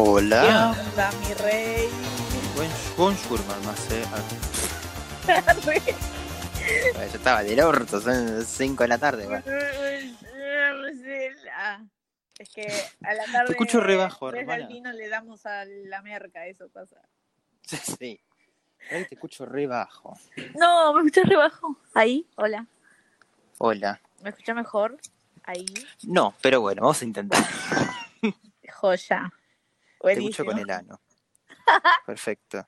Hola. ¿Qué onda, mi rey? Buen, bonjour, mamacé. Ah, ya estaba del orto, son 5 de la tarde. Es que a la tarde. Te escucho re bajo, desde hermana. el vino le damos a la merca, eso pasa. Sí, sí. Ay, te escucho re bajo. No, me escuchas re bajo. Ahí, hola. Hola. ¿Me escuchas mejor? Ahí, No, pero bueno, vamos a intentar. joya. Te Buenísimo. con el ano. Perfecto.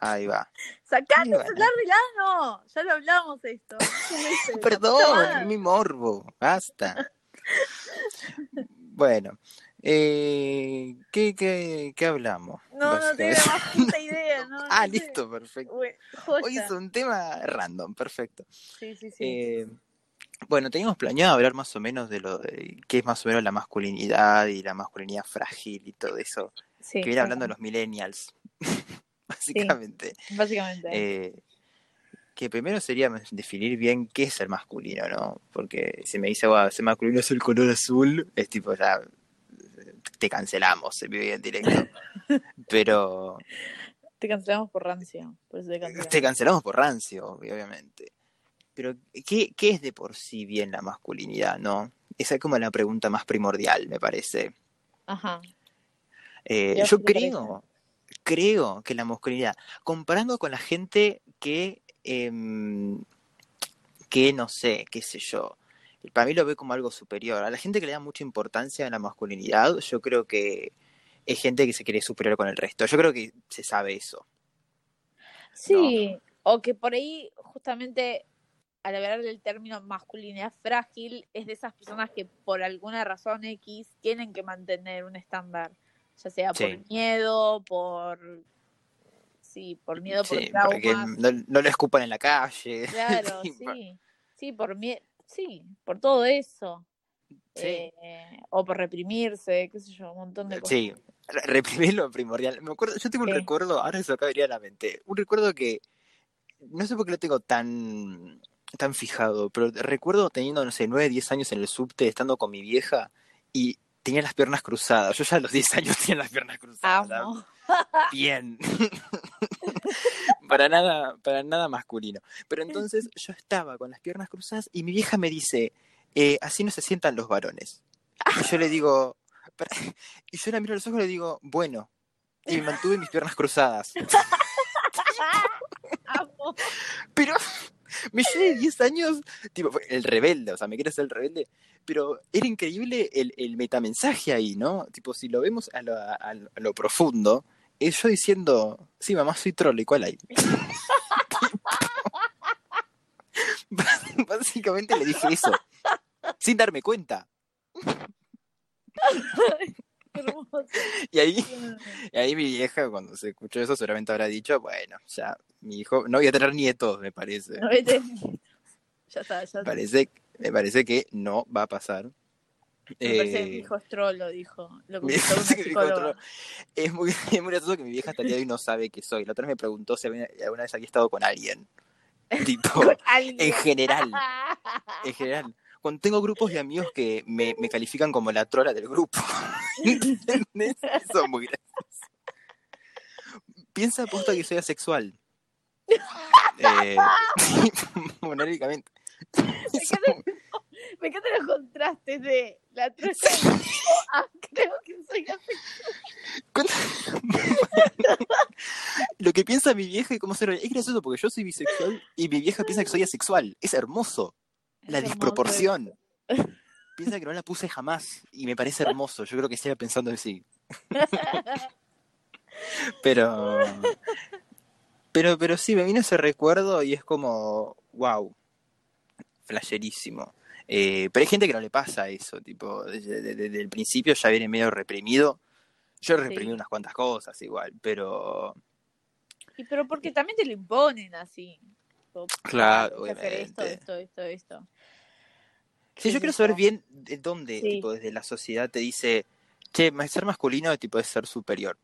Ahí va. Sacate el celular del ano. Ya lo hablamos esto. Perdón, mi morbo. Basta. Bueno. Eh, ¿qué, qué, ¿Qué hablamos? No, no tengo más puta idea. No, Ah, no sé. listo, perfecto. Hoy es un tema random, perfecto. Sí, sí, sí. Eh, bueno, teníamos planeado hablar más o menos de lo de qué es más o menos la masculinidad y la masculinidad frágil y todo eso. Sí, que viene hablando de los millennials, básicamente. Básicamente. Eh, que primero sería definir bien qué es el masculino, ¿no? Porque si me dice, wow, ese masculino es el color azul, es tipo, ya te cancelamos, se vive en directo. Pero Te cancelamos por rancio. Por eso te cancelamos. te cancelamos por rancio, obviamente. Pero, ¿qué, ¿qué es de por sí bien la masculinidad, no? Esa es como la pregunta más primordial, me parece. Ajá. Eh, ¿Y a vos yo creo, creo que la masculinidad, comparando con la gente que, em, que no sé, qué sé yo, para mí lo ve como algo superior. A la gente que le da mucha importancia a la masculinidad, yo creo que es gente que se cree superior con el resto. Yo creo que se sabe eso. Sí, o que por ahí justamente al hablar del término masculinidad frágil es de esas personas que por alguna razón X tienen que mantener un estándar, ya sea Sí. por miedo, por sí, por miedo, por Sí, traumas, no, no lo escupan en la calle. claro, Sí, sí, sí, por miedo, sí, por todo eso, Sí. Eh, o por reprimirse, qué sé yo, un montón de cosas. Sí, re- reprimir lo primordial. Me acuerdo, yo tengo un recuerdo, ahora eso acá venía a la mente, un recuerdo que no sé por qué lo tengo tan, tan fijado, pero recuerdo teniendo, no sé, 9, 10 años en el subte, estando con mi vieja y tenía las piernas cruzadas. Yo ya a los 10 años tenía las piernas cruzadas. Amo. Bien. para nada, para nada masculino. Pero entonces yo estaba con las piernas cruzadas y mi vieja me dice, eh, así no se sientan los varones. Y yo le digo, "Para-". y yo la miro a los ojos y le digo, bueno. Y me mantuve mis piernas cruzadas. Amo. Pero me llevé 10 años, tipo, el rebelde, o sea, me quiere ser el rebelde, pero era increíble el, el metamensaje ahí, ¿no? Tipo, si lo vemos a lo, a- a lo profundo, es yo diciendo, sí, mamá, soy troll, ¿y cuál hay? Básicamente le dije eso, sin darme cuenta. Y ahí, y ahí mi vieja, cuando se escuchó eso, seguramente habrá dicho, bueno, ya, mi hijo, no voy a tener nietos, me parece. No, vete. Ya está, ya está. Me parece, me parece que no va a pasar. Me parece que Eh, mi hijo es troll, lo dijo. Lo una es psicóloga. troll. Es muy, es muy gracioso que mi vieja hasta el día de hoy no sabe que soy. La otra vez me preguntó si había- alguna vez había estado con alguien. Tipo, Con alguien. en general, en general. Cuando tengo grupos de amigos que me, me califican como la trola del grupo. ¿Entendés? Eso es muy gracioso. Piensa aposta que soy asexual. Eh, monárquicamente. Me encantan los contrastes de la trola a creo que soy así. ¿Cuánto- Lo que piensa mi vieja y cómo ser es gracioso porque yo soy bisexual y mi vieja piensa que soy asexual. Es hermoso. La Es hermoso disproporción. Piensa que no la puse jamás y me parece hermoso. Yo creo que siga pensando en sí. Pero, pero, pero sí, me vino ese recuerdo y es como, wow, flasherísimo. Eh, pero hay gente que no le pasa eso, tipo, desde, desde- desde el principio ya viene medio reprimido. Yo reprimí Sí. unas cuantas cosas igual, pero Y pero porque también te lo imponen así. Tipo, Claro, hacer esto, obviamente. esto, esto, esto. sí, ¿Qué yo quiero saber bien de dónde, Sí. tipo, desde la sociedad te dice, che, ser masculino tipo, es ser superior.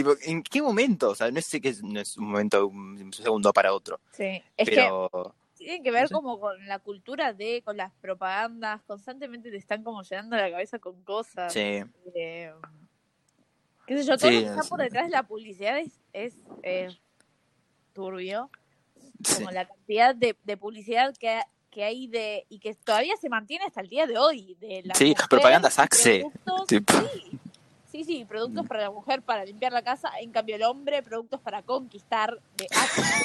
Tipo, ¿en qué momento? O sea, no sé que es, no es un momento, un segundo para otro, Sí, es que pero tiene que ver no sé. como con la cultura de, con las propagandas, constantemente te están como llenando la cabeza con cosas. sí, Eh, qué sé yo, todo lo que está por detrás de la publicidad es, es turbio. Como la cantidad de, publicidad que, que, hay de y que todavía se mantiene hasta el día de hoy. De la sí, propaganda Saxe. Sí, Sí, sí, productos mm. para la mujer para limpiar la casa, en cambio el hombre, productos para conquistar de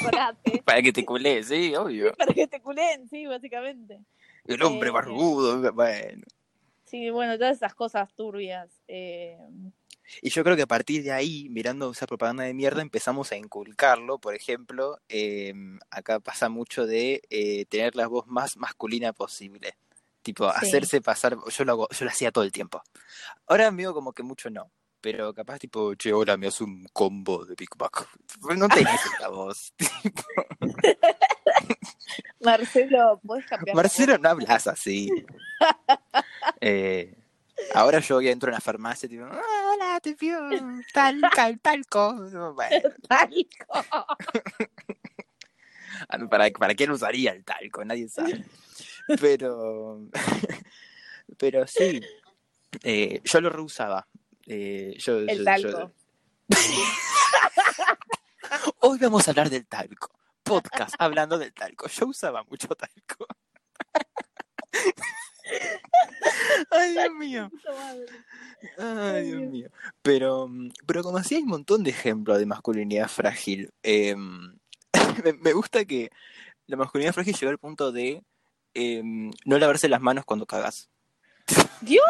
chocolate. para que te culé, sí, obvio. para que te culen, sí, básicamente. El hombre eh, barbudo, bueno. Sí, bueno, todas esas cosas turbias. Eh. Y yo creo que a partir de ahí, mirando esa propaganda de mierda, empezamos a inculcarlo. Por ejemplo, em, acá pasa mucho de eh, tener la voz más masculina posible. Tipo, hacerse pasar, yo lo hago, yo lo hacía todo el tiempo. Ahora amigo como que mucho no, pero capaz tipo, che, hola, me hace un combo de Big Mac. No tenés esta voz. Marcelo, ¿puedes cambiar? Marcelo, no hablas así. eh, ahora yo entro en la farmacia tipo, ah, hola, te pido tal, tal, talco. Bueno. Talco. ¿Para, ¿Para qué lo usaría el talco? Nadie sabe. Pero, pero sí, eh, yo lo reusaba. Eh, yo, el talco. Hoy vamos a hablar del talco. Podcast hablando del talco. Yo usaba mucho talco. Ay, Dios mío. Ay, Dios mío. Pero, pero como así hay un montón de ejemplos de masculinidad frágil. Em, me, gusta que la masculinidad frágil llegó al punto de Em, no lavarse las manos cuando cagas. ¡Dios!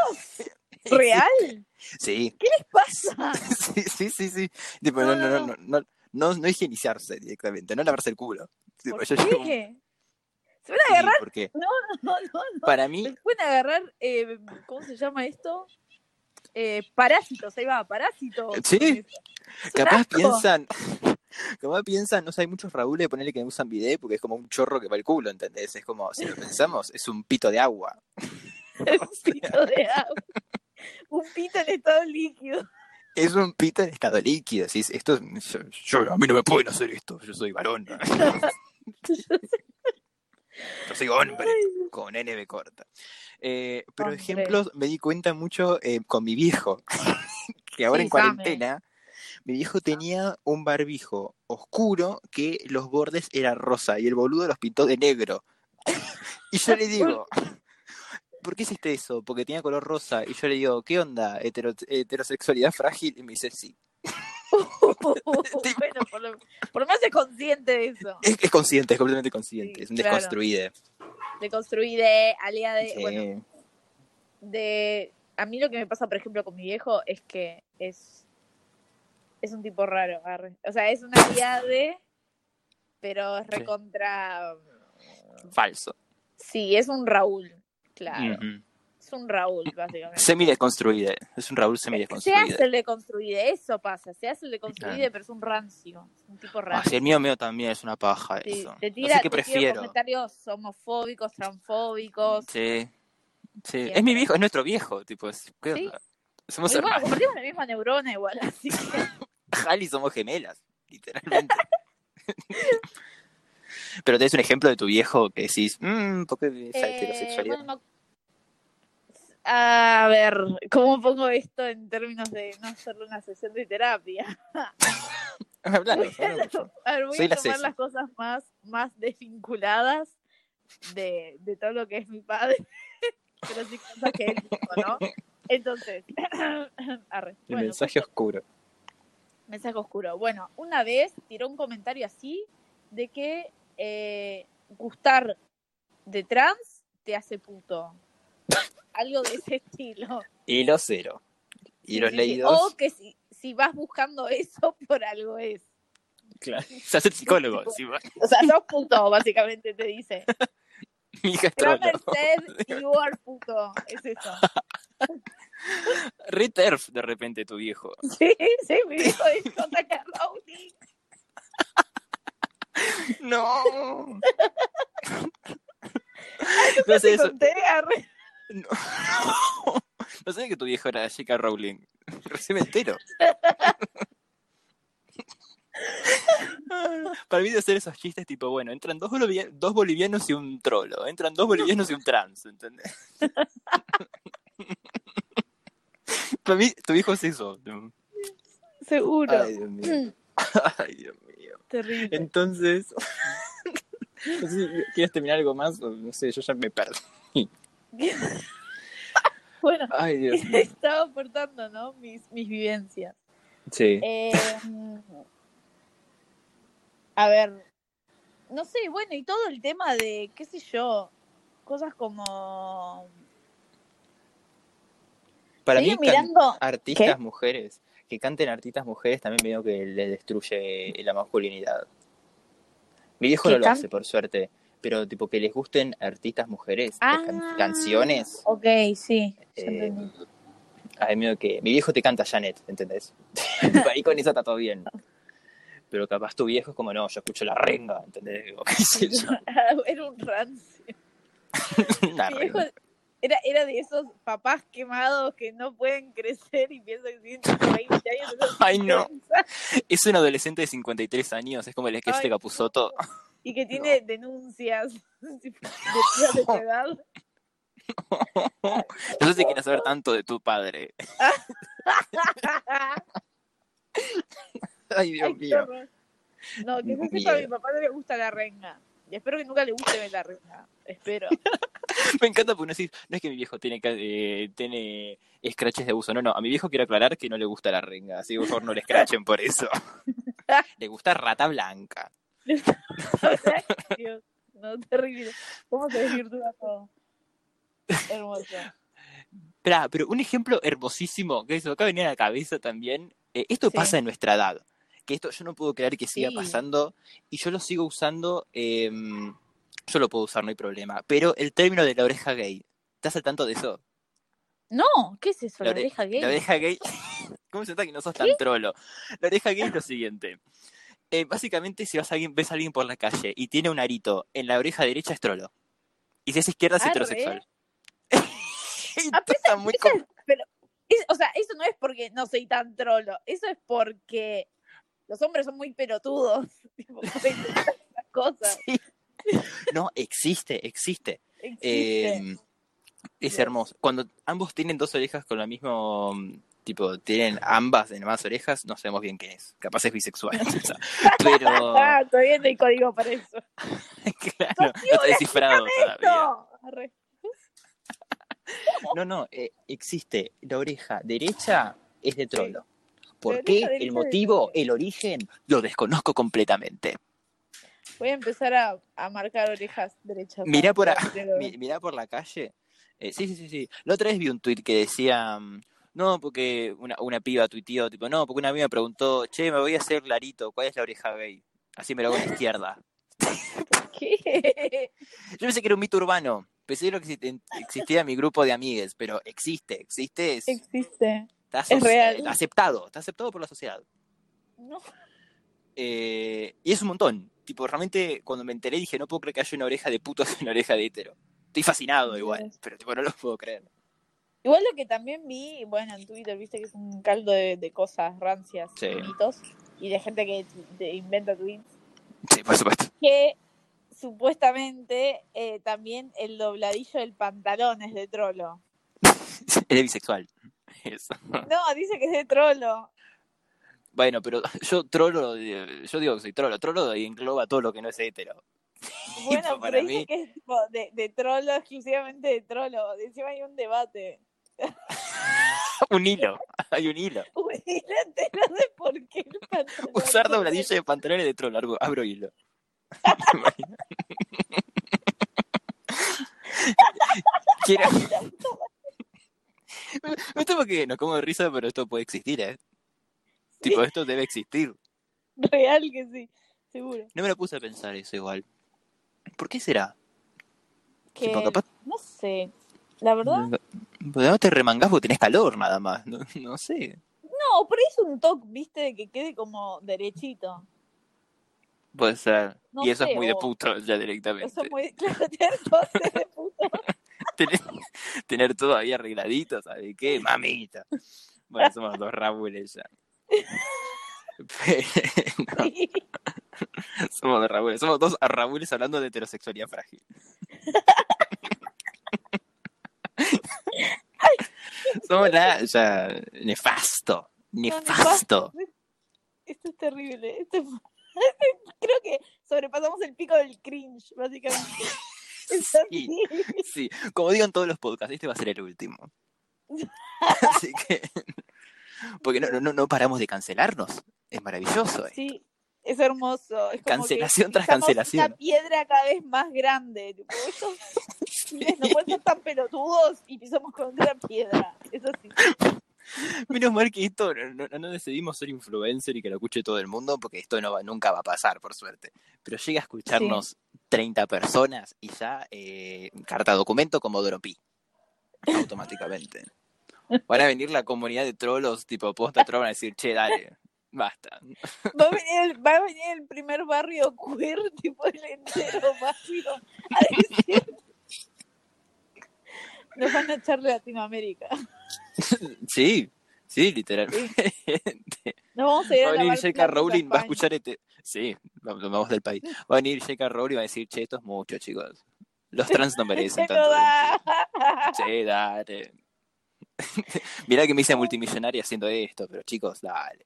¿Real? Sí. ¿Qué les pasa? Sí, sí, sí, no, no, no, no, no, no, no higienizarse directamente, no lavarse el culo. ¿Por qué? ¿Se van a agarrar? ¿Por qué? No, no, no, Para mí. Se pueden agarrar, eh, ¿cómo se llama esto? Eh, parásitos, ahí va, parásitos. Sí. Capaz piensan, como piensan, no sé, hay muchos Raúl de ponerle que usan bidet porque es como un chorro que va el culo, ¿entendés? Es como, si lo pensamos, es un pito de agua. un pito de agua. Un pito en estado líquido. Es un pito en estado líquido. ¿sí? Esto, yo, a mí no me pueden hacer esto, yo soy varón. yo soy hombre, con NB corta. Eh, pero ejemplos me di cuenta mucho eh, con mi viejo, que ahora en cuarentena mi viejo tenía un barbijo oscuro que los bordes eran rosa y el boludo los pintó de negro. y yo le digo, ¿por qué hiciste eso? Porque tenía color rosa. Y yo le digo, ¿qué onda? ¿Heterosexualidad frágil? Y me dice, sí. bueno, por lo, por menos es consciente de eso. Es, consciente, es completamente consciente. es un desconstruide. Deconstruide, aliada de. Bueno, de. A mí lo que me pasa, por ejemplo, con mi viejo es que es es un tipo raro. O sea, es una de pero es recontra. Falso. Sí, es un Raúl, claro. Es un Raúl, básicamente. Semi-desconstruido. Es un Raúl semi-desconstruido. Se hace el deconstruido, eso pasa. Se hace el deconstruido, pero es un rancio. Es un tipo rancio. Ah, el mío mío también es una paja eso. Te tira, prefiero. comentarios homofóbicos, transfóbicos. Sí. Sí. Es mi viejo, es nuestro viejo, tipo, ¿qué Somos bueno, compartimos la misma neurona igual, así que... Jali somos gemelas, literalmente. Pero tenés un ejemplo de tu viejo que decís, mmm, ¿por qué esa eh, heterosexualidad? a ver, ¿cómo pongo esto en términos de no hacerle una sesión de terapia? Hablando, a ver, voy a tomar las cosas más, más desvinculadas de, de todo lo que es mi padre, pero sí cosas que él dijo, ¿no? Entonces, arre. El mensaje oscuro. Mensaje oscuro. Bueno, una vez tiró un comentario así de que eh, gustar de trans te hace puto. Algo de ese estilo. Y lo cero. Y los leídos. O que si, si vas buscando eso, por algo es. Claro. Se hace psicólogo. O sea, sos puto, básicamente te dice. Mi you are puto. Es eso. Returf de repente tu viejo. Sí, sí, mi viejo J.K. Rowling. No. no sé eso. No. no sé que tu viejo era J.K. Rowling. Recién me entero. Para mí de hacer esos chistes tipo, bueno, entran dos, dos bolivianos y un trolo, entran dos bolivianos y un trans, ¿entendés? Para mí, tu hijo es eso. Seguro. Ay, Dios mío. Ay, Dios mío. Terrible. Entonces, no sé si quieres terminar algo más o no sé, yo ya me perdí. bueno, Ay, Dios mío. estaba aportando, ¿no? Mis, mis vivencias. Sí. Eh, a ver, no sé, bueno, y todo el tema de, qué sé yo, cosas como... Para mí, mirando... artistas ¿Qué? mujeres, que canten artistas mujeres también medio que le destruye la masculinidad. Mi viejo ¿Que no lo hace, por suerte, pero tipo que les gusten artistas mujeres, Ah, can- canciones. Ok, sí, Eh. Ay, medio que mi viejo te canta Janet, ¿entendés? Ahí con eso está todo bien. Pero capaz tu viejo es como, no, yo escucho la renga, ¿entendés? Qué. Era un rancio. Una Mi viejo renga. Era, era de esos papás quemados que no pueden crecer y piensan que tienen 20 años. Ay, no. Es un adolescente de 53 años, es como el sketch de Capuzoto. Y que tiene denuncias de de edad. No sé si quieres saber tanto de tu padre. Ay, Dios Ay, mío. No, que Miedo. mi papá no le gusta la renga. Y espero que nunca le guste la renga. Espero. Me encanta porque no, decís, no es que mi viejo tiene, eh, tiene scratches de abuso. No, no, a mi viejo quiero aclarar que no le gusta la renga. Así que por favor no le scratchen por eso. le gusta rata blanca. Dios, no, terrible. ¿Cómo se desvirtúa todo? Hermoso. Pero un ejemplo hermosísimo que eso acá venía a la cabeza también. eh, esto Sí. pasa en nuestra edad. Que esto yo no puedo creer que siga Sí. pasando. Y yo lo sigo usando. eh, yo lo puedo usar, no hay problema. Pero el término de la oreja gay. ¿Estás al tanto de eso? No, ¿qué es eso? La, ore- oreja gay. La oreja gay. ¿Cómo se nota que no sos tan trolo? La oreja gay es lo siguiente. Eh, básicamente, si vas a alguien, ves a alguien por la calle y tiene un arito en la oreja derecha, es trolo. Y si es izquierda, es Arre. heterosexual. Ah, está muy Eso com- es- pero, es- o sea, eso no es porque no soy tan trolo. Eso es porque los hombres son muy pelotudos. Tipo, cosas. Sí. No, existe, existe. Existe. Eh, es hermoso. Cuando ambos tienen dos orejas con la misma. mm, Tipo, tienen ambas en más orejas, no sabemos bien qué es. Capaz es bisexual. o sea, pero. Ah, todavía no hay código para eso. claro, no está descifrado todavía. No, no, eh, existe. La oreja derecha es de trolo. ¿Por qué? El motivo, el origen, lo desconozco completamente. Voy a empezar a, a marcar orejas derechas. Mirá por, a- mirá por la calle. Eh, sí, sí, sí, sí. La otra vez vi un tuit que decía, mm, no, porque una, una piba tuiteó, tipo, no, porque una amiga me preguntó, che, me voy a hacer clarito, ¿cuál es la oreja gay? Así me lo hago en la izquierda. ¿Qué? Yo pensé que era un mito urbano. Pensé que existía mi grupo de amigues, pero existe, existe, es, Existe. Está es real. está aceptado, está aceptado por la sociedad. No. Eh, y es un montón. Tipo, realmente cuando me enteré dije, no puedo creer que haya una oreja de puto y una oreja de hetero. Estoy fascinado igual, pero tipo, no lo puedo creer. Igual lo que también vi, bueno, en Twitter, viste que es un caldo de, de cosas rancias Sí. y mitos, y de gente que te inventa tweets, Sí, por supuesto. que supuestamente eh, también el dobladillo del pantalón es de trolo. Es bisexual. Eso. No, dice que es de trolo. Bueno, pero yo trolo, eh, yo digo que soy trolo. Trolo engloba todo lo que no es hetero. Bueno, para pero dice mí- que es tipo de, de trolo, exclusivamente de trolo. Encima hay un debate. un hilo, hay un hilo. No te no sé por qué el pantalón. Usar dobladillo de pantalones de trolo, abro, abro hilo. Quiero... Esto porque nos como de risa, pero esto puede existir, ¿eh? Tipo, esto debe existir. Real que sí, seguro. No me lo puse a pensar eso igual. ¿Por qué será? Que, Tipo, capaz- No sé. La verdad, Porque no te remangás porque tenés calor nada más. No, no sé. no, pero es un toque, viste, de que quede como derechito. Puede ser. No y eso sé, es muy de puto ya directamente. Eso es muy claro, cosas de puto. Tener, tener todo ahí arregladito, ¿sabes qué? Mamita. Bueno, somos dos Raúles ya. Pero- somos dos Raúles. Somos dos Raúles hablando de heterosexualidad frágil. somos la ya nefasto. Nefasto. esto es terrible. Esto es... Creo que sobrepasamos el pico del cringe, básicamente. Sí, sí, como digo en todos los podcasts, este va a ser el último. Así que. Porque no, no, no paramos de cancelarnos. Es maravilloso. Sí, es hermoso. Es cancelación tras cancelación. Una piedra cada vez más grande. no pueden ser tan pelotudos y pisamos con otra piedra. Eso sí. Menos mal que esto no, decidimos ser influencer y que lo escuche todo el mundo, porque esto no nunca va a pasar, por suerte. Pero llega a escucharnos 30 personas y ya eh, carta documento como Dropi. Automáticamente. Van a venir la comunidad de trolos, tipo posta troll, van a decir, che, dale, basta. Va a venir el, va a venir el primer barrio queer, tipo el entero barrio, a decir... Nos van a echar de Latinoamérica. Sí, sí, literalmente. Nos vamos a ir va a venir J.K. Rowling, va a escuchar este. Sí, vamos del país. Va a venir J.K. Rowling y va a decir, che, esto es mucho, chicos. Los trans no merecen tanto. Sí, dale. Mirá que me hice multimillonaria haciendo esto, pero chicos, dale.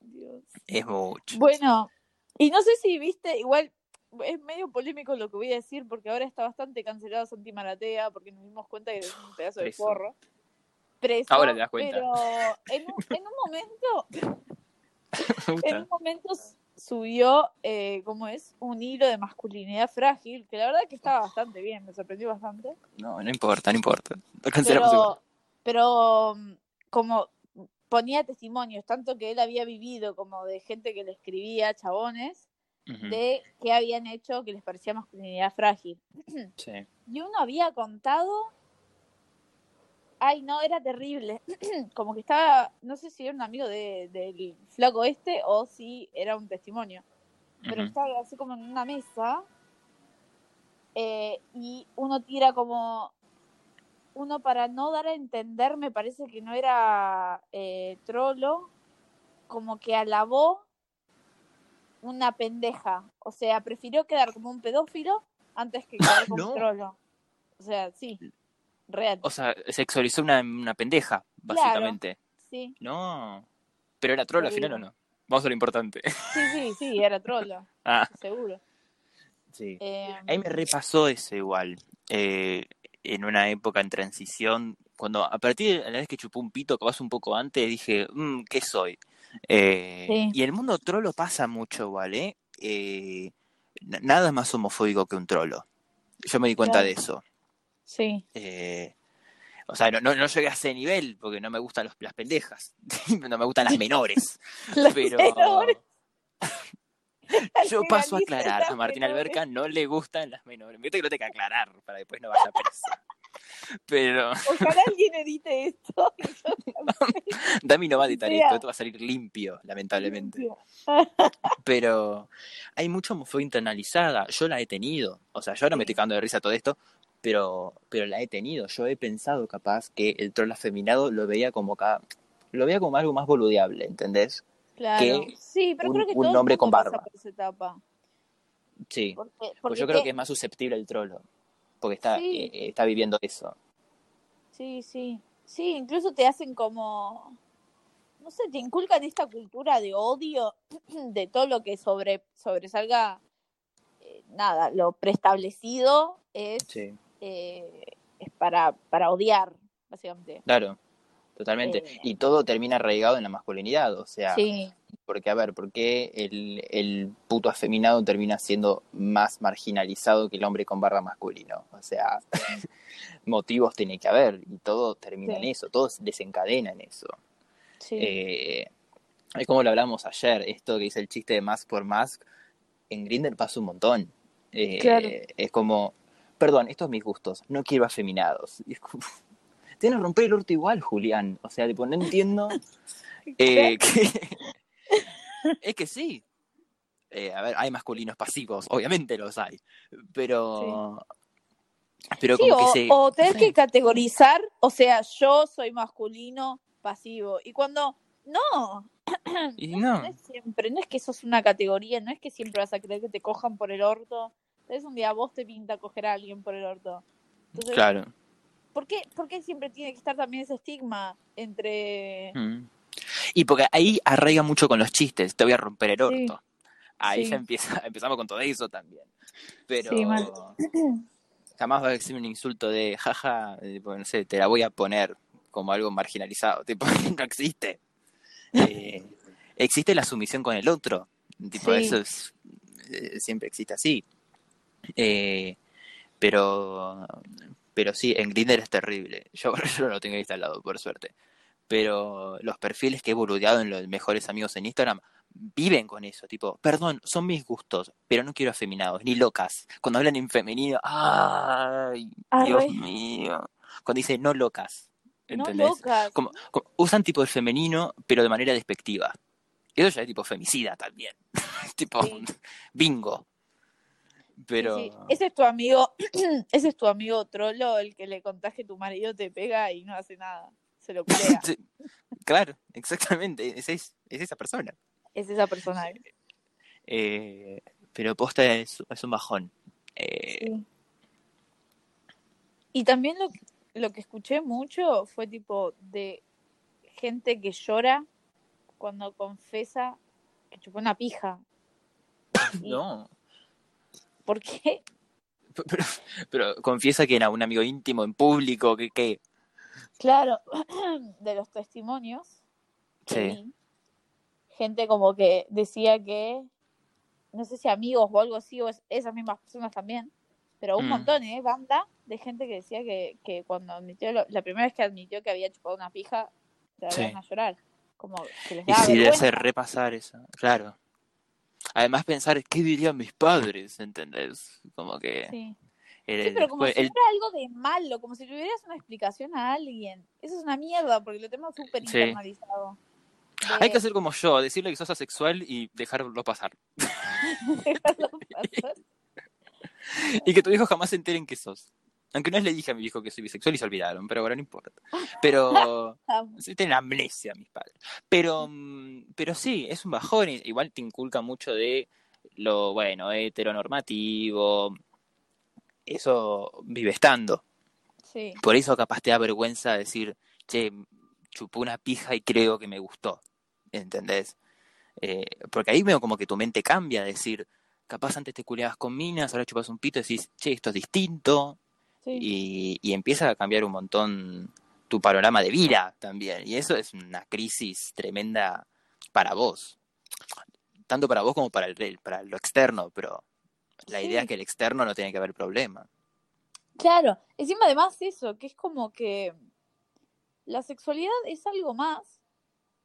Dios. Es mucho. Bueno, y no sé si viste, igual es medio polémico lo que voy a decir, porque ahora está bastante cancelado Santi Maratea, porque nos dimos cuenta que es un pedazo de forro. Preso, ahora te das cuenta. Pero en un, en un momento, en un momento subió, eh, ¿cómo es? Un hilo de masculinidad frágil, que la verdad que estaba bastante bien, me sorprendió bastante. No, no importa, no importa. pero, pero como ponía testimonios, tanto que él había vivido como de gente que le escribía, chabones, de qué habían hecho que les parecía masculinidad frágil. Sí. Y uno había contado, ay no, era terrible, como que estaba, no sé si era un amigo de, del flaco este o si era un testimonio, pero estaba así como en una mesa eh, y uno tira como uno para no dar a entender, me parece que no era eh, trolo, como que alabó una pendeja. O sea, prefirió quedar como un pedófilo antes que quedar como un trolo. O sea, sí, real. O sea, sexualizó una, una pendeja, básicamente. sí. No. Pero era trolo al final o no? Vamos a lo importante. Sí, sí, sí, era trolo. ah. Seguro. Sí. Eh, Ahí me repasó eso igual. Eh, en una época en transición, cuando a partir de la vez que chupó un pito, capaz un poco antes, dije, mmm, ¿qué soy? Eh, y el mundo trolo pasa mucho, ¿vale? Eh, nada más homofóbico que un trolo. Yo me di cuenta de eso. Sí. Eh, o sea, no, no, llegué a ese nivel porque no me gustan los, las pendejas. no me gustan las menores. pero. Yo paso a aclarar. A Martín Alberca no le gustan las menores. Viste que lo tengo que aclarar para después no vaya presa. Pero. Ojalá alguien edite esto. Dami no va a editar esto, esto va a salir limpio, lamentablemente. Pero hay mucha homofobia internalizada. Yo la he tenido. O sea, yo ahora me estoy cagando de risa todo esto, pero, pero la he tenido. Yo he pensado capaz que el troll afeminado lo veía como lo veía como algo más boludeable, ¿entendés? Claro. sí, pero creo que un todo hombre con barba. etapa. Sí, pues yo creo que es más susceptible el trolo, porque está, eh, está viviendo eso. Sí, sí. Sí, incluso te hacen como, no sé, te inculcan esta cultura de odio de todo lo que sobre sobresalga, eh, nada, lo preestablecido es, eh, es para, para odiar, básicamente. Claro, totalmente. y todo termina arraigado en la masculinidad, o sea, sí. porque a ver, ¿por qué el, el puto afeminado termina siendo más marginalizado que el hombre con barba masculino? O sea, motivos tiene que haber y todo termina en eso, todo desencadena en eso. Eh, es como lo hablamos ayer, esto que dice el chiste de Mask por Mask, en Grinder pasa un montón. Eh, es como, perdón, estos son mis gustos, no quiero afeminados. Tiene que romper el orto igual, Julián. O sea, tipo, no entiendo. Eh, es que sí. Eh, a ver, hay masculinos pasivos, obviamente los hay. Pero. Pero como o, que se. O tenés que categorizar, o sea, yo soy masculino pasivo. Y cuando. No. no. es siempre, no es que sos una categoría, no es que siempre vas a creer que te cojan por el orto. Es un día vos te pinta coger a alguien por el orto. claro. ¿por qué, ¿por qué siempre tiene que estar también ese estigma entre... Mm. Y porque ahí arraiga mucho con los chistes, te voy a romper el orto. Ahí ya empieza, empezamos con todo eso también. Pero jamás va a decir un insulto de jaja, no sé, te la voy a poner como algo marginalizado, tipo, no existe. Eh, existe la sumisión con el otro, tipo, eso es, eh, siempre existe así. Eh, pero, pero sí, en Grindr es terrible. Yo, yo no lo tengo instalado, por suerte. Pero los perfiles que he boludeado en los mejores amigos en Instagram viven con eso, tipo, perdón, son mis gustos, pero no quiero afeminados, ni locas. Cuando hablan en femenino, ¡ay! Dios mío. Cuando dice no locas, ¿entendés? Como, usan tipo el femenino, pero de manera despectiva. Eso ya es tipo femicida también. tipo, bingo. Pero... Ese es tu amigo, ese es tu amigo trolo, el que le contás que tu marido te pega y no hace nada. Se lo crea. claro, exactamente. Es, es, esa persona. Es esa persona. Eh, pero posta es, es un bajón. Eh, y también lo, lo que escuché mucho fue tipo de gente que llora cuando confesa que chupó una pija. No. ¿Por qué? Pero, confiesa que era un amigo íntimo en público, que qué. Claro, de los testimonios. Sí. gente como que decía que, no sé si amigos o algo así, o esas mismas personas también, pero un mm. montón, ¿eh? Banda de gente que decía que, que cuando admitió, la primera vez que admitió que había chupado una pija, se a llorar. Como que les y si le hace repasar eso, claro. Además pensar, ¿qué dirían mis padres? ¿Entendés? Como que... Sí. pero como si fuera algo de malo, como si tuvieras una explicación a alguien. Eso es una mierda, porque lo tenemos súper internalizado. Hay que hacer como yo, decirle que sos asexual y dejarlo pasar. dejarlo pasar. y que tu hijo jamás se enteren que sos. Aunque no es le dije a mi hijo que soy bisexual y se olvidaron, pero ahora no importa. Pero. tienen amnesia mis padres. Pero, mm, pero sí, es un bajón. Igual te inculca mucho de lo, bueno, heteronormativo. Eso vive estando. Sí. Por eso capaz te da vergüenza decir, che, chupó una pija y creo que me gustó. ¿Entendés? Eh, porque ahí veo como que tu mente cambia, decir, capaz antes te culeabas con minas, ahora chupas un pito y decís, che, esto es distinto, y, empieza a cambiar un montón tu panorama de vida también. Y eso es una crisis tremenda para vos. Tanto para vos como para, el, para lo externo, pero la idea es que el externo no tiene que haber problema. Claro, encima además eso, que es como que la sexualidad es algo más,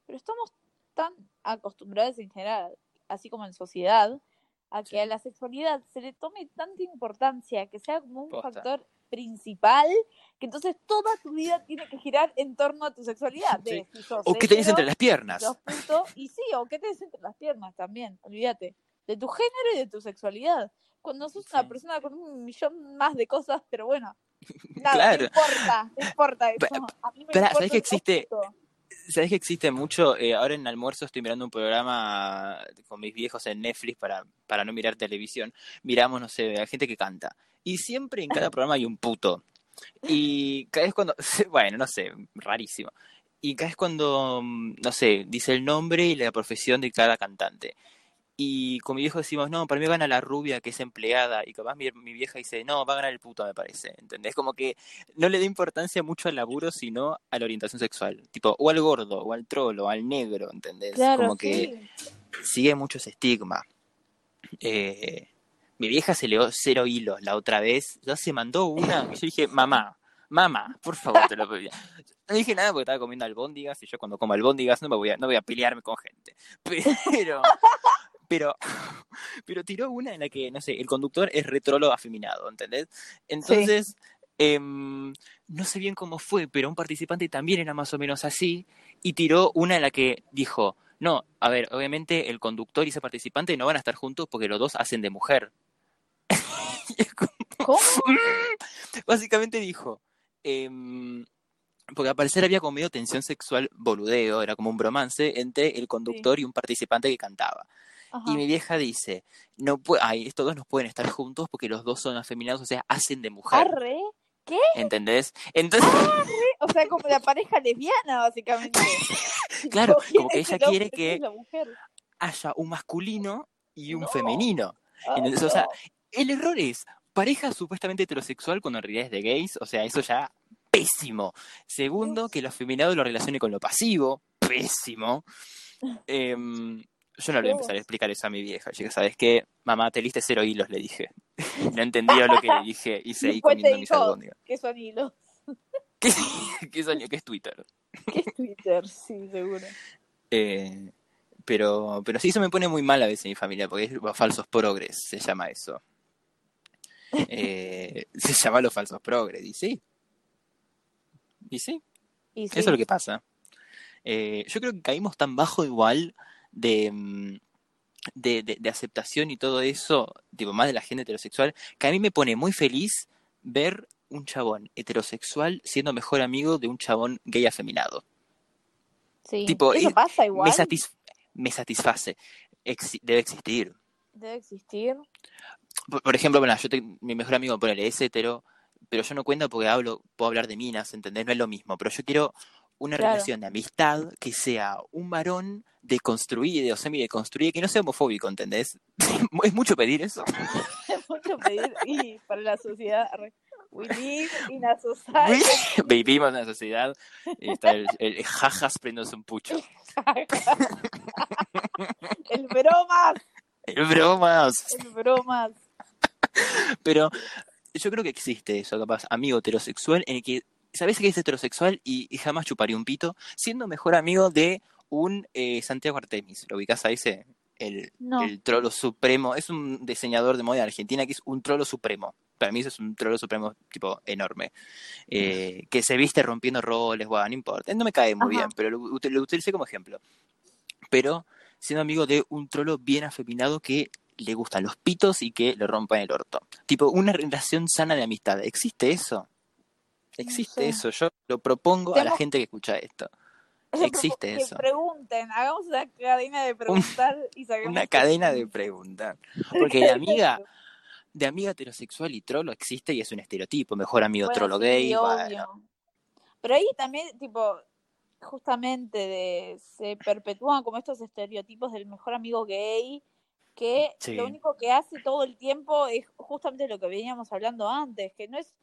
pero estamos tan acostumbrados en general, así como en sociedad, a que a la sexualidad se le tome tanta importancia, que sea como un factor principal, que entonces toda tu vida tiene que girar en torno a tu sexualidad. o qué tenés entre las piernas. y sí, o qué tenés entre las piernas también, olvídate. De tu género y de tu sexualidad. Cuando sos una persona con un millón más de cosas, pero bueno, nada, no importa, no importa eso. A mí me ¿sabes que existe? ¿Sabes que existe mucho? Eh, ahora en almuerzo estoy mirando un programa con mis viejos en Netflix para, para no mirar televisión. Miramos, no sé, a gente que canta. Y siempre en cada programa hay un puto. Y cada vez cuando, bueno, no sé, rarísimo. Y cada vez cuando, no sé, dice el nombre y la profesión de cada cantante. Y con mi viejo decimos, no, para mí gana la rubia que es empleada. Y capaz mi, mi, vieja dice, no, va a ganar el puto, me parece. ¿Entendés? Como que no le da importancia mucho al laburo, sino a la orientación sexual. Tipo, o al gordo, o al trolo, o al negro, ¿entendés? como que sigue mucho ese estigma. Eh, mi vieja se leó cero hilos la otra vez. Ya se mandó una. Y yo dije, mamá, mamá, por favor, te lo pedía. No dije nada porque estaba comiendo albóndigas y yo cuando como albóndigas no me voy a, no voy a pelearme con gente. Pero, pero, pero tiró una en la que, no sé, el conductor es retrolo afeminado, ¿entendés? Entonces, em, no sé bien cómo fue, pero un participante también era más o menos así y tiró una en la que dijo, no, a ver, obviamente el conductor y ese participante no van a estar juntos porque los dos hacen de mujer. ¿Cómo? Básicamente dijo, em, porque al parecer había como medio tensión sexual boludeo, era como un bromance entre el conductor y un participante que cantaba. Y mi vieja dice, no ay, estos dos no pueden estar juntos porque los dos son afeminados, o sea, hacen de mujer. ¿Qué? ¿Entendés? Entonces, Ah, O sea, como la pareja lesbiana, básicamente. Claro, ¿Quién como que ella el quiere que- haya un masculino y un No. femenino. Ay, ¿Entendés? O sea, el error es pareja supuestamente heterosexual cuando en realidad es de gays, o sea, eso ya pésimo. Segundo, que lo afeminado lo relacione con lo pasivo, pésimo. Em, yo no le voy a empezar a explicar eso a mi vieja, chica, ¿sabes qué? Mamá, te liste cero hilos, le dije. No entendía lo que le dije y seguí Después comiendo mis albóndigas. ¿Qué son hilos? ¿Qué, qué es, qué es Twitter? ¿Qué es Twitter? Sí, seguro. Eh, pero, pero sí, eso me pone muy mal a veces en mi familia, porque es los falsos progres, se llama eso. Eh, se llama los falsos progres, y sí. Y sí, Y sí. eso es lo que pasa. Eh, yo creo que caímos tan bajo igual de, mm, de, de- de aceptación y todo eso, tipo más de la gente heterosexual, que a mí me pone muy feliz ver un chabón heterosexual siendo mejor amigo de un chabón gay afeminado. Sí. tipo, ¿Eso es- pasa igual? Me, satis- me satisface. Debe existir. Debe existir. Por, por ejemplo, bueno, yo te- mi mejor amigo, ponele, es hetero, pero yo no cuento porque hablo, puedo hablar de minas, ¿entendés? No es lo mismo, pero yo quiero una Claro. relación de amistad que sea un varón deconstruido o semi-deconstruido, que no sea homofóbico, ¿entendés? es mucho pedir eso. Es mucho pedir. Y para la sociedad. We live in a society. Vivimos en una sociedad y está el, el jajas prendiéndose un pucho. el bromas. El bromas. El bromas. Pero yo creo que existe eso, capaz, amigo heterosexual, en el que sabes que es heterosexual y, y jamás chuparía un pito, siendo mejor amigo de un eh, Santiago Artemis. ¿Lo ubicás a ese? El, No. el trolo supremo. Es un diseñador de moda de Argentina que es un trolo supremo. Para mí eso es un trolo supremo tipo enorme. Eh, que se viste rompiendo roles, bueno, no importa. No me cae muy Ajá. bien, pero lo, lo utilicé como ejemplo. Pero siendo amigo de un trolo bien afeminado que le gustan los pitos y que le rompan el orto. Tipo, una relación sana de amistad. ¿Existe eso? Existe sé. eso. Yo lo propongo a la gente que escucha esto. Yo Existe eso. Que pregunten, hagamos una cadena de preguntar y saquemos Una cadena de preguntas. Porque de amiga, de amiga heterosexual y trolo existe y es un estereotipo. Mejor amigo Bueno, trolo sí, gay. bueno. Pero ahí también, tipo, justamente de, se perpetúan como estos estereotipos del mejor amigo gay, que Sí. lo único que hace todo el tiempo es justamente lo que veníamos hablando antes, que no es,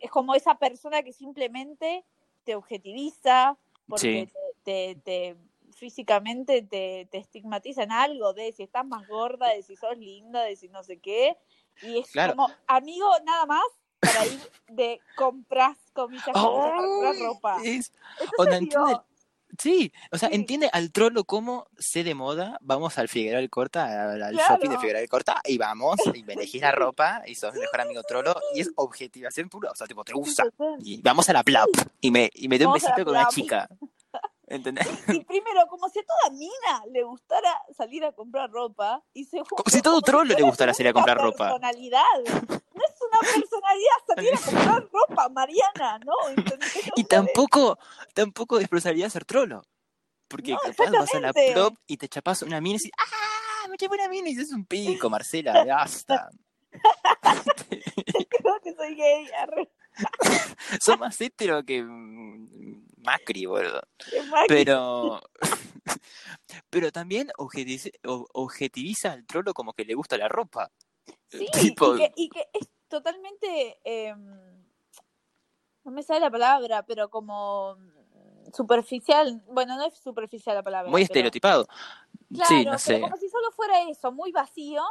es, como esa persona que simplemente te objetiviza, porque Sí. te, te, te- físicamente te, te estigmatiza en algo de si estás más gorda, de si sos linda, de si no sé qué, y es Claro. como amigo nada más para ir de compras, comillas, comprar ¡Ay! ropa. Es- Entonces onda, digo, Sí, o sea, Sí. entiende al trolo cómo sé de moda, vamos al Figueroa Corta, al, al Claro. shopping de Figueroa Corta, y vamos, y me elegís la ropa, y sos mi mejor amigo trolo, y es objetivación pura, o sea, tipo, te gusta, y vamos a la plap, y me, y me doy un besito con una chica, ¿entendés? y primero, como si a toda mina le gustara salir a comprar ropa, y segundo, Como si todo trolo le gustara salir a comprar ropa. personalidad. No es personalidad salir a comprar ropa, Mariana, ¿no? Y tampoco, tampoco es personalidad ser trolo, porque No, capaz vas a la plop y te chapas una mina y decís, ¡ah! Me chapé una mina y es un pico, Marcela, basta. Creo que soy gay. arre, Sos más hetero que mm, Macri, boludo. Pero. Pero también objetiviza, al trolo como que le gusta la ropa. Sí, tipo, y, que, y que es totalmente. eh, no me sale la palabra, pero como mm, superficial. Bueno, no es superficial la palabra. muy pero- estereotipado. Claro, sí, no pero sé. como si solo fuera eso, muy vacío.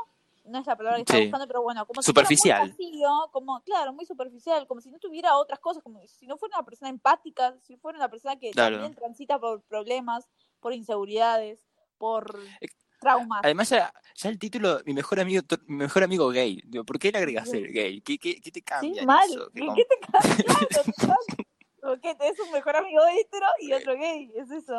No es la palabra que Sí. buscando, pero bueno, como Superficial. si fuera muy vacío, como, claro, muy superficial, como si no tuviera otras cosas, como si no fuera una persona empática, si fuera una persona que Claro. también transita por problemas, por inseguridades, por Eh, traumas. Además, ya, ya el título, mi mejor amigo, mi mejor amigo gay. Digo, ¿Por qué le agregas el gay? ¿Qué, qué, qué te cambia Sí, mal. eso? ¿Qué, qué te cambia? Porque tenés un mejor amigo hetero y otro gay, es eso.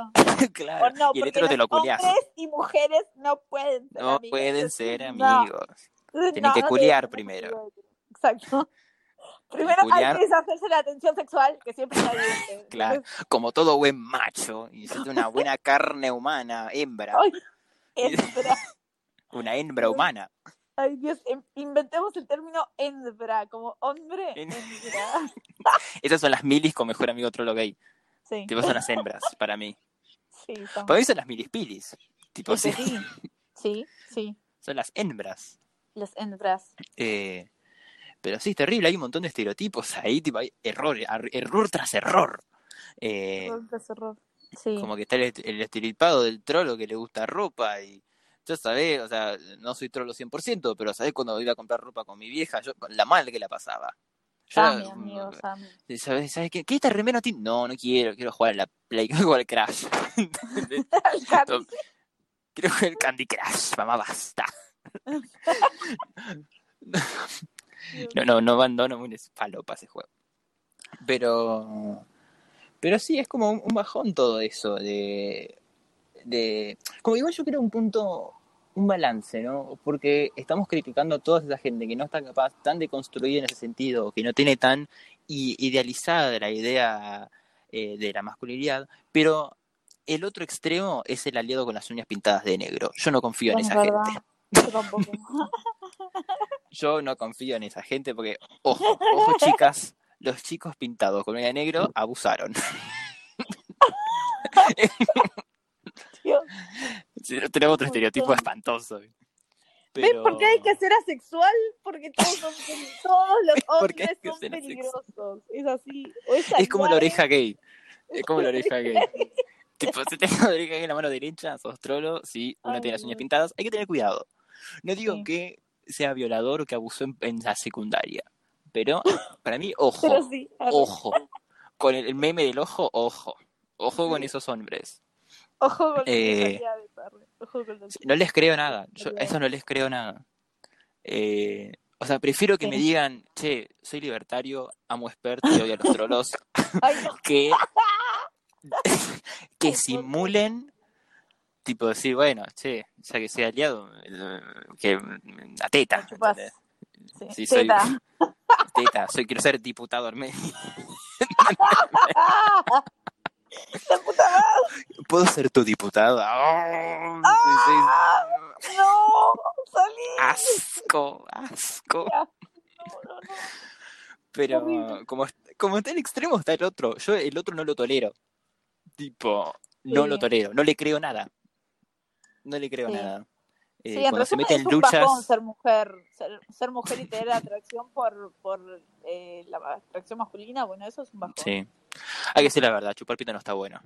claro, no, y el hetero te lo culiás. hombres y mujeres no pueden ser No amigos. pueden ser No. amigos. Entonces, Tienen que no culiar primero. Exacto. Primero culiar. hay que deshacerse la atención sexual, que siempre está bien. Claro. Como todo buen macho. Y necesita una buena carne humana, hembra. Espera. Una hembra humana. Ay, Dios, em, inventemos el término hembra, como hombre, En- hembra. Esas son las milis con mejor amigo trolo gay. Sí, Tipo, son las hembras, para mí. sí, son. Para mí son las milis pilis. Tipo, sí, Sí, sí, son las hembras. las hembras. Eh, pero sí, es terrible, hay un montón de estereotipos ahí, tipo, hay error, error tras error. Eh, Error tras error. Sí. como que está el, el estereotipado del trolo que le gusta ropa y yo sabés, o sea, no soy trolo 100%, pero sabés cuando iba a comprar ropa con mi vieja, yo con la mal que la pasaba. Yo, Sammy, mm, amigo, Sammy. ¿Sabes, ¿sabes qué? ¿Qué esta remera tiene? No, no quiero, quiero jugar a la Play, quiero jugar al Crash. quiero jugar al Candy Crush, mamá, basta. No, no, no abandono muy falopa ese juego. Pero. Pero sí, es como un, un bajón todo eso. De. de como igual yo creo un punto. Un balance, ¿no? Porque estamos criticando a toda esa gente que no está capaz, tan deconstruida en ese sentido, que no tiene tan idealizada la idea eh, de la masculinidad, pero el otro extremo es el aliado con las uñas pintadas de negro. Yo no confío en Es esa verdad. gente. Yo tampoco. Yo no confío en esa gente porque, ojo, ojo chicas, los chicos pintados con de negro abusaron. Sí, Tenemos otro estereotipo espantoso. ¿Ves por qué hay que ser asexual? Porque todos, son, todos los ¿Por qué hay hombres son peligrosos. Es así. O es, Es como la oreja gay. Es como la oreja gay. tipo, si tenés la oreja gay en la mano derecha, sos trolo, si uno Ay, tiene las uñas pintadas, hay que tener cuidado. No digo Sí. que sea violador o que abusó en, en la secundaria, pero para mí, ojo, Pero sí. ojo. Con el, meme del ojo, ojo. Ojo con esos hombres. Ojo con Eh. Ojo con las No les creo nada. Yo a eso no les creo nada. Eh, o sea, prefiero que me digan, che, soy libertario, amo expert y odio a los trolos, que, que simulen, tipo decir, bueno, che, ya que soy aliado, eh, que a. Sí. Sí, soy Teta. Soy, quiero ser diputado armenio. ¿Puedo ser tu diputado? ¡Ah! Sí, sí. ¡No! ¡Salí! Asco, asco. No, no, no. Pero como, como está el extremo, está el otro. Yo el otro no lo tolero. Tipo, no Sí. lo tolero. No le creo nada. No le creo nada. Eh, Sí, en cuando se resumen mete es un luchas. bajón ser mujer, ser, ser mujer y tener atracción por, por eh, la atracción masculina, bueno, eso es un bajón. Sí. Hay que decir la verdad, chupar pito no está bueno.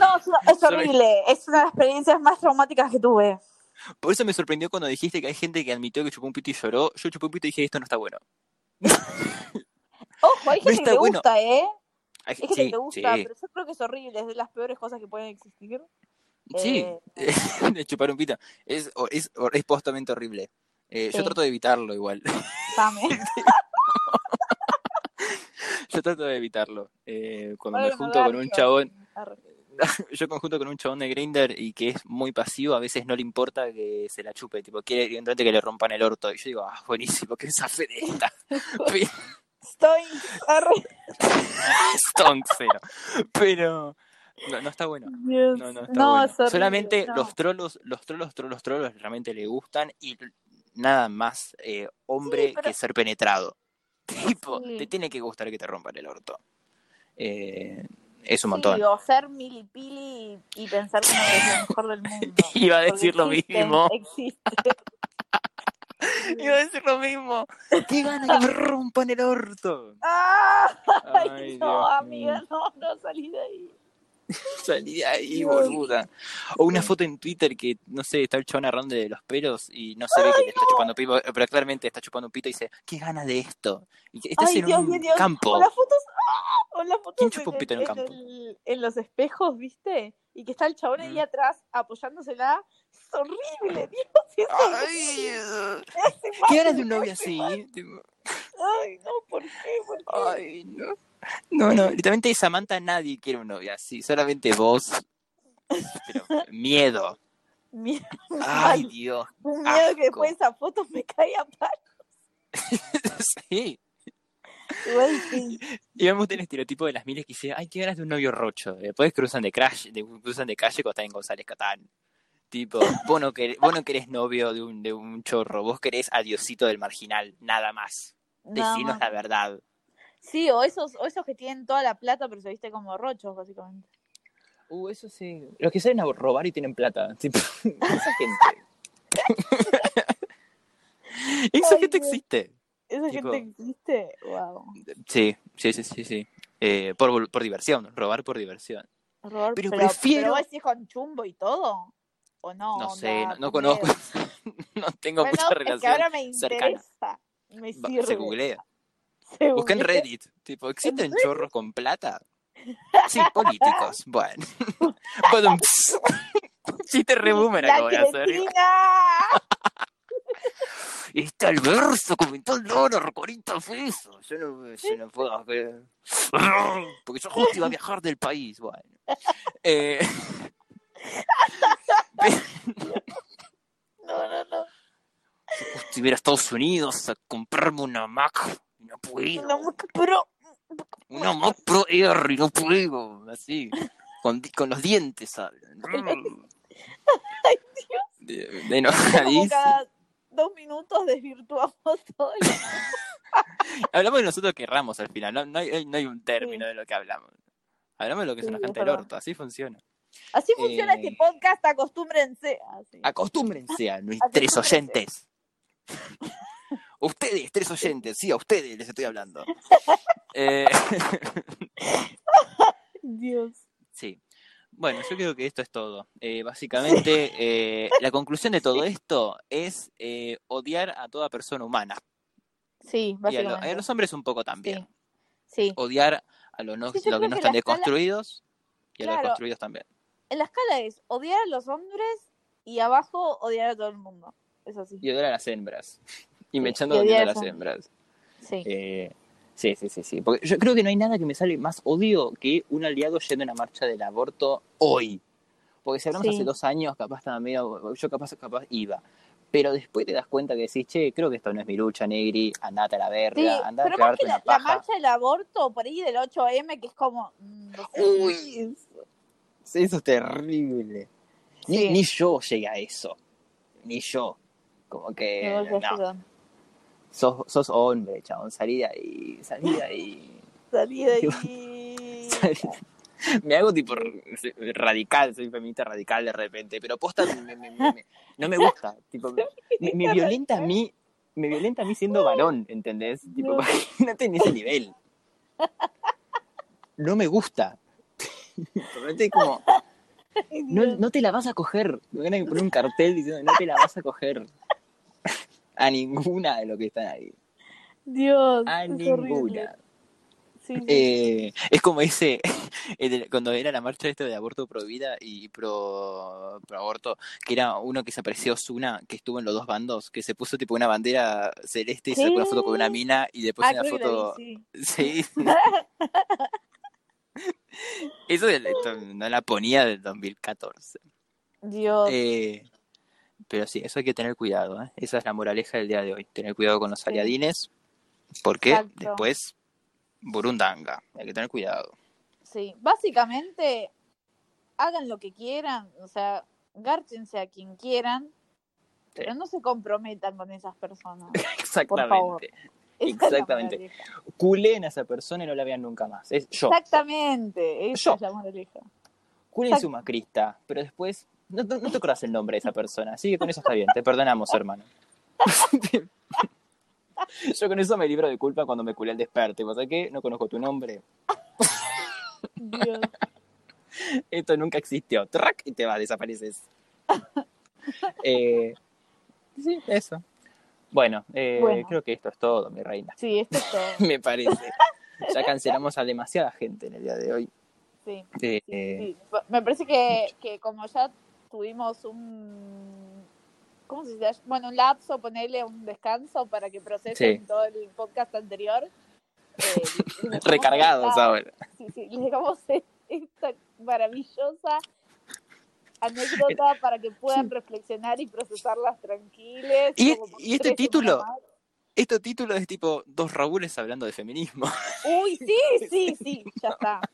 No, es, es horrible, es una de las experiencias más traumáticas que tuve. Por eso me sorprendió cuando dijiste que hay gente que admitió que chupó un pito y lloró. Yo chupé un pito y dije, esto no está bueno. Ojo, hay gente que le bueno. gusta, ¿eh? Hay- sí, que le gusta, sí, pero yo creo que es horrible, es de las peores cosas que pueden existir. Sí. Eh, de chupar un pito. Es, es, es postamente horrible. Eh, Yo trato de evitarlo igual. Dame. Yo trato de evitarlo. Eh, cuando me junto con un chabón, yo conjunto con un chabón de Grinder y que es muy pasivo, a veces no le importa que se la chupe, tipo, quiere evidentemente que le rompan el orto. Y yo digo, ah, buenísimo, que zafe de esta. Estoy. Arre. Stonk cero. Pero no, no está bueno. Dios. No, no está No, bueno. horrible, Solamente los trolos, los trolos, trolos, trolos realmente le gustan y nada más eh, hombre Sí, pero- que ser penetrado. Tipo, Sí. te tiene que gustar que te rompan el orto. Eh, es un Sí, montón. o ser milipili y, y pensar como que es lo mejor del mundo. Iba a decir lo existe, mismo. Existe. Iba a decir lo mismo. ¡Qué ganas que me rompan el orto! ¡Ah! Ay, no, Dios amiga, mío. no, no salí de ahí. Salí de ahí, boluda. O una foto en Twitter que, no sé, está el chabón agarrando de los pelos y no se ve que le está chupando pito, pero claramente está chupando un pito y dice, qué ganas de esto. Y que estás Ay, en Dios, un Dios, campo. O las fotos, ¡ah! o las fotos ¿Quién chupa un pito en un en campo? el- en los espejos, ¿viste? Y que está el chabón ahí Mm. atrás apoyándosela. Es horrible, Dios. Es Ay, horrible. qué ganas de un novio así. Ay, no, ¿por qué? ¿Por qué? Ay, no. No, no, literalmente Samantha nadie quiere un novio así, solamente vos. Pero miedo. Miedo, Ay, Dios. un miedo que después esa foto me caiga a palo. Sí. Igual sí. Y vemos el estereotipo de las miles que dice, ay, qué ganas de un novio rocho. Después cruzan de crash, de, cruzan de calle cuando están en González Catán. Tipo, vos no, querés, vos no querés novio de un, de un chorro, vos querés adiosito del marginal, nada más. Decinos la verdad. Sí, o esos, o esos que tienen toda la plata, pero se viste como rochos, básicamente. Uh, eso sí. Los que salen a robar y tienen plata. Tipo, esa gente. esa gente existe. ¿Esa gente existe? Wow. Sí, sí, sí, sí, sí. Eh, por, por diversión, robar por diversión. Robar, pero, prefiero. ¿Pero vos con chumbo y todo? ¿O no? No sé, no, conozco. no tengo mucha relación. Es que ahora me interesa. Me sirve. Se googlea. Busca en Reddit. Tipo, ¿existen chorros con plata? Sí, políticos. Bueno. Chiste re boomer acabo de hacer. Está el verso comentó el dólar, 40 pesos. Yo no, yo no puedo creer. Porque yo justo iba a viajar del país. Bueno. Eh... no, no, no. Si iba a Estados Unidos a comprarme una Mac. No puedo. Una Mac Pro. Una Pro y no puedo. Así. Con, con los dientes, ¿sabes? Ay, Dios. De, de enojadísimo dos minutos desvirtuamos todo. hablamos de nosotros que erramos al final, no, no, hay, no hay un término de lo que hablamos. Hablamos de lo que es una gente del orto, así funciona. Así funciona este eh, podcast, acostúmbrense. Así. Acostúmbrense a nuestros oyentes. ustedes, tres oyentes, sí, a ustedes les estoy hablando. eh... Dios. Sí. Bueno, yo creo que esto es todo. Eh, básicamente, eh, la conclusión de todo esto es eh, odiar a toda persona humana. Sí, básicamente. Y a, los hombres un poco también. Sí. Odiar a los no, que no están deconstruidos y a los construidos también. En la escala es odiar a los hombres y abajo odiar a todo el mundo. Es así. Y odiar a las hembras. Y me echando odiar a las hembras. Sí. Sí, sí, sí, sí. Porque yo creo que no hay nada que me sale más odio que un aliado yendo a una marcha del aborto hoy. Porque si hablamos hace dos años, capaz estaba medio, yo capaz, capaz iba. Pero después te das cuenta que decís, che, creo que esto no es mi lucha, Negri, andate a la verga, sí, andate pero a que la, la, marcha del aborto, por ahí del 8M, que es como... Mm, Uy, eso, es terrible. Ni, ni, yo llegué a eso. Ni yo. Como que... No, sos, sos hombre, chabón, salí de ahí, salí de ahí. salí de ahí. me hago tipo radical, soy feminista radical de repente, pero posta no me gusta, tipo, me, violenta a mí, me violenta a mí siendo varón, ¿entendés? Tipo, imagínate en ese nivel. No me gusta. como, no, no te la vas a coger. Me van a poner un cartel diciendo, no te la vas a coger a ninguna de lo que están ahí. Dios. A ninguna. Eh, es como ese, cuando era la marcha este de aborto pro vida y pro, pro aborto, que era uno que se apareció Zuna, que estuvo en los dos bandos, que se puso tipo una bandera celeste y sacó una foto con una mina y después ah, una foto... sí. Eso no la ponía del 2014. Dios. Eh, pero sí, eso hay que tener cuidado. ¿eh? Esa es la moraleja del día de hoy. Tener cuidado con los aliadines, porque después burundanga. Hay que tener cuidado. Sí, básicamente hagan lo que quieran, o sea, gárchense a quien quieran, pero no se comprometan con esas personas. Exactamente. Exactamente. Culen a esa persona y no la vean nunca más. Es yo. Exactamente, esa es la moraleja. Culen su macrista, pero después no, no, te acuerdas el nombre de esa persona, así que con eso está bien, te perdonamos, hermano. Yo con eso me libro de culpa cuando me culé el desperte. ¿Vos sabés qué? No conozco tu nombre. Dios. Esto nunca existió. Track y te vas, desapareces. Eh, sí, eso. Bueno, eh, creo que esto es todo, mi reina. Sí, esto es todo. me parece. Ya cancelamos a demasiada gente en el día de hoy. Sí. Eh, me parece que, que como ya tuvimos un ¿cómo se dice? Bueno, un lapso, ponerle un descanso para que procesen todo el podcast anterior. Eh, Recargados ahora. Sí, sí, les dejamos esta maravillosa anécdota para que puedan reflexionar y procesarlas tranquiles. Y, y este título, este título es tipo dos Raúles hablando de feminismo. Uy, sí, sí, sí, ya está.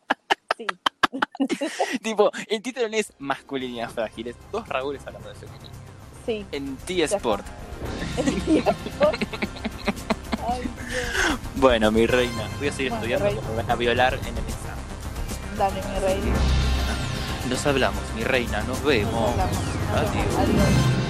Sí. tipo, el título no es masculinidad frágil, es dos Raúles hablando de femenino. Sí. En T-Sport. bueno, mi reina, voy a seguir estudiando porque me van a violar en el examen. Dale, mi reina. Nos hablamos, mi reina, nos vemos. Nos hablamos. Adiós. Adiós.